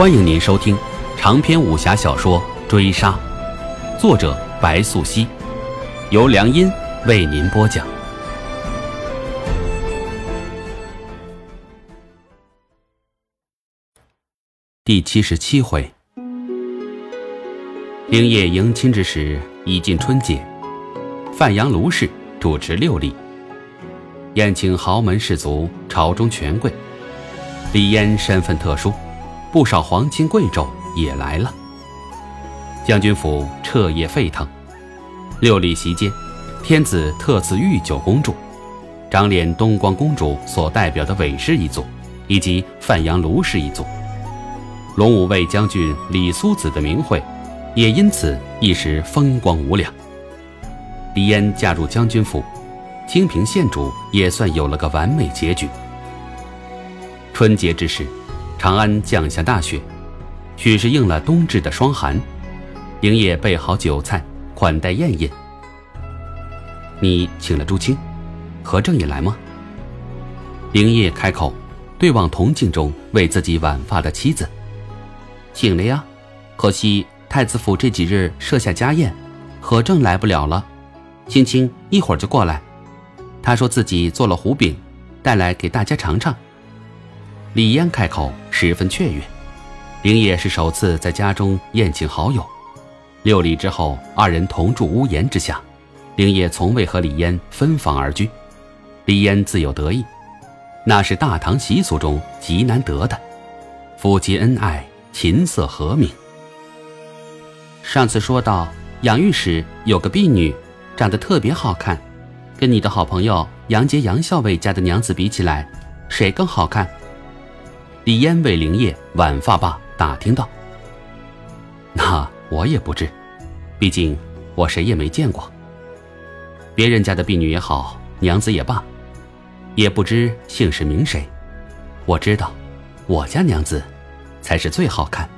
欢迎您收听长篇武侠小说《追杀》，作者白素熙，由良音为您播讲。第七十七回，丁业迎亲之时已近春节，范阳卢氏主持六礼，宴请豪门士族、朝中权贵。李嫣身份特殊。不少皇亲贵胄也来了。将军府彻夜沸腾，六礼席间，天子特赐御酒恭祝，长脸东光公主所代表的韦氏一族，以及范阳卢氏一族，龙武卫将军李苏子的名讳，也因此一时风光无两。李嫣嫁入将军府，清平县主也算有了个完美结局。春节之时。长安降下大雪，许是应了冬至的霜寒。灵业备好酒菜款待宴饮。你请了朱青，何正也来吗？灵业开口，对望铜镜中为自己挽发的妻子。请了呀，可惜太子府这几日设下家宴，何正来不了了。青青一会儿就过来，他说自己做了糊饼，带来给大家尝尝。李嫣开口，十分雀跃。灵业是首次在家中宴请好友，六礼之后，二人同住屋檐之下。灵业从未和李嫣分房而居，李嫣自有得意，那是大唐习俗中极难得的，夫妻恩爱，琴瑟和鸣。上次说到养育使有个婢女，长得特别好看，跟你的好朋友杨杰、杨校尉家的娘子比起来，谁更好看？李嫣为灵业挽发罢，打听道：“那我也不知，毕竟我谁也没见过。别人家的婢女也好，娘子也罢，也不知姓氏名谁。我知道，我家娘子才是最好看。”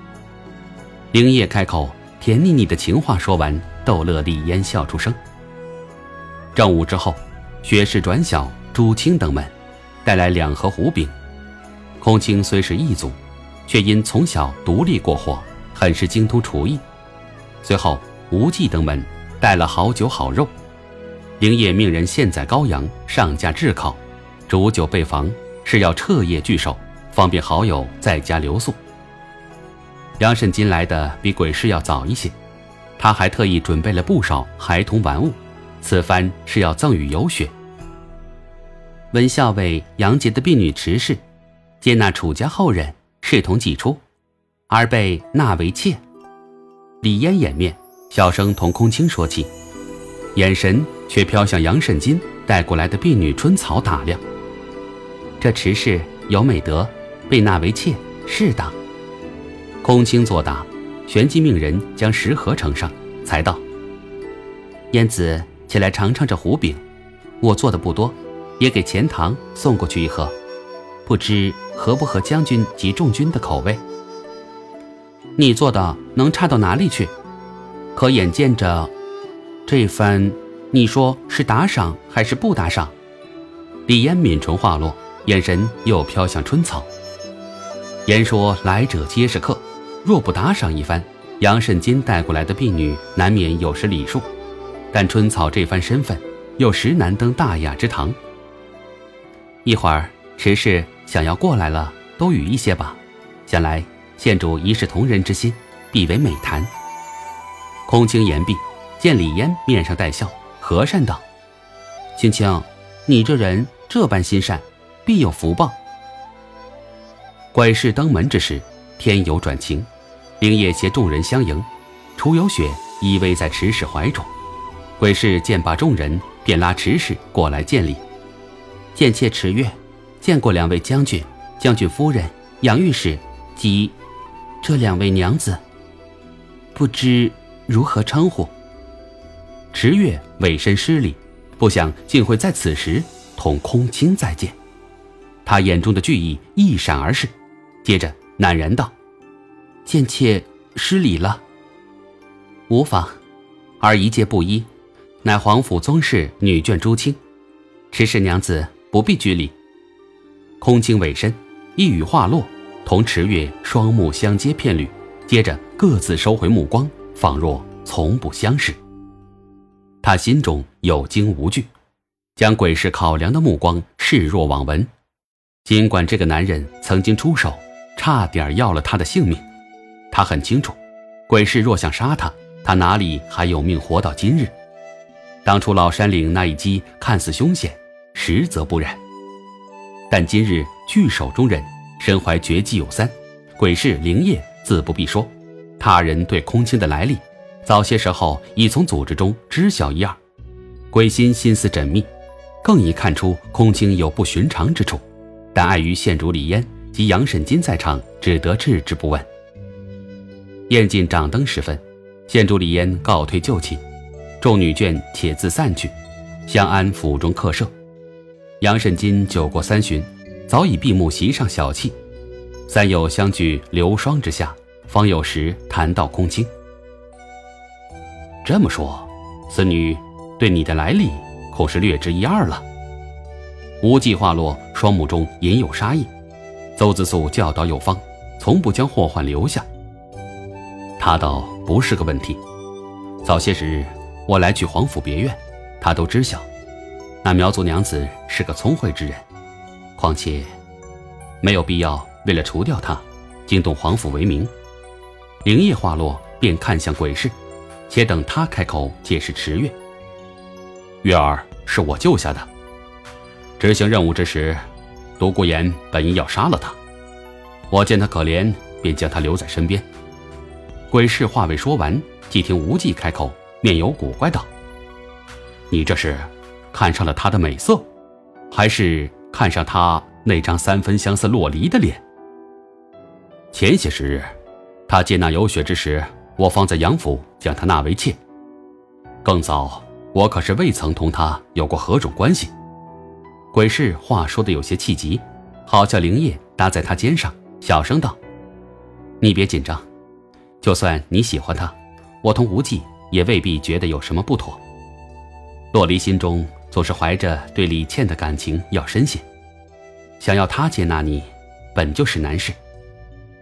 灵业开口，甜腻腻的情话说完，逗乐李嫣笑出声。正午之后，雪氏转小、朱青等们带来两盒胡饼。空青虽是异族，却因从小独立过活，很是精通厨艺。随后，无忌登门带了好酒好肉，灵业命人现宰羔羊上架炙烤，煮酒备房，是要彻夜聚首，方便好友在家留宿。杨慎金来的比鬼市要早一些，他还特意准备了不少孩童玩物，此番是要赠与游雪。温校尉杨杰的婢女池氏。接纳楚家后人，视同己出，而被纳为妾。李嫣掩面，小声同空青说起，眼神却飘向杨慎金带过来的婢女春草打量。这池氏有美德，被纳为妾，适当。空青作答，旋即命人将食盒呈上，才道：“燕子起来尝尝这糊饼，我做的不多，也给钱塘送过去一盒。”不知合不合将军及众军的口味？你做的能差到哪里去？可眼见着这番，你说是打赏还是不打赏？李嫣抿唇话落，眼神又飘向春草。言说来者皆是客，若不打赏一番，杨慎金带过来的婢女难免有失礼数。但春草这番身份，又实难登大雅之堂。一会儿。池氏想要过来了，都与一些吧。想来县主一视同仁之心，必为美谈。空青言毕，见李嫣面上带笑，和善道：“青青，你这人这般心善，必有福报。”鬼市登门之时，天有转晴，冰夜携众人相迎，楚有雪依偎在池氏怀中。鬼氏见罢众人，便拉池氏过来见礼，见妾池月。见过两位将军、将军夫人、杨御史及这两位娘子，不知如何称呼。池月委身施礼，不想竟会在此时同空青再见。他眼中的惧意一闪而逝，接着赧然道：“贱妾失礼了。无妨，儿一介布衣，乃皇府宗室女眷朱青，池氏娘子不必拘礼。”空清委身，一语话落，同池月双目相接片缕，接着各自收回目光，仿若从不相识。他心中有惊无惧，将鬼市考量的目光视若罔闻。尽管这个男人曾经出手，差点要了他的性命，他很清楚，鬼市若想杀他，他哪里还有命活到今日？当初老山岭那一击看似凶险，实则不然。但今日聚首中人身怀绝技有三，鬼市灵业自不必说，他人对空青的来历。早些时候已从组织中知晓一二，鬼心心思缜密，更已看出空青有不寻常之处，但碍于县主李嫣及杨审金在场，只得置之不问。宴尽掌灯时分，县主李嫣告退就寝，众女眷且自散去，相安府中客舍。杨慎金酒过三巡，早已闭目席上小憩，三友相聚流霜之下，方有时谈到空青。这么说，此女对你的来历恐是略知一二了。无忌话落，双目中隐有杀意。邹子素教导有方，从不将祸患留下。他倒不是个问题。早些时日，我来去皇府别院，他都知晓。那苗族娘子是个聪慧之人，况且没有必要为了除掉她，惊动皇府为名。灵叶话落，便看向鬼市。且等他开口解释池月。月儿是我救下的。执行任务之时，独孤岩本应要杀了他，我见他可怜，便将他留在身边。鬼市话未说完，即听无忌开口，面有古怪道：“你这是看上了他的美色，还是看上他那张三分相似洛离的脸？”前些时日，他接纳有雪之时。我方在杨府将她纳为妾。更早，我可是未曾同她有过何种关系。鬼市话说的有些气急，好叫灵叶搭在他肩上，小声道：“你别紧张，就算你喜欢他，我同无忌也未必觉得有什么不妥。洛离心中总是怀着对李倩的感情要深些，想要她接纳你，本就是难事。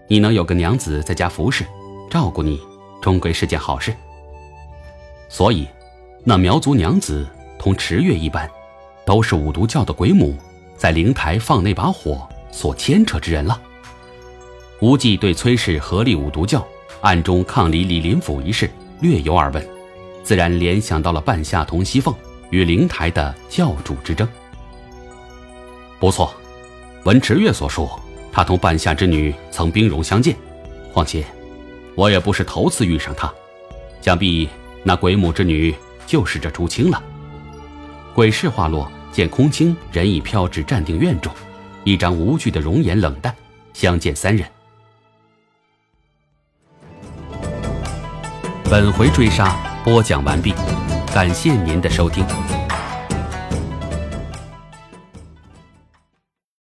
你能有个娘子在家服侍，照顾你。”终归是件好事，所以，那苗族娘子同池月一般，都是五毒教的鬼母，在灵台放那把火所牵扯之人了。无忌对崔氏合力五毒教暗中抗离李林甫一事略有耳闻，自然联想到了半夏同西凤与灵台的教主之争。不错，闻池月所述，他同半夏之女曾兵戎相见，况且。我也不是头次遇上她，想必那鬼母之女就是这朱青了。鬼市话落，见空青人已飘至站定院中，一张无惧的容颜冷淡，相见三人。本回追杀播讲完毕，感谢您的收听。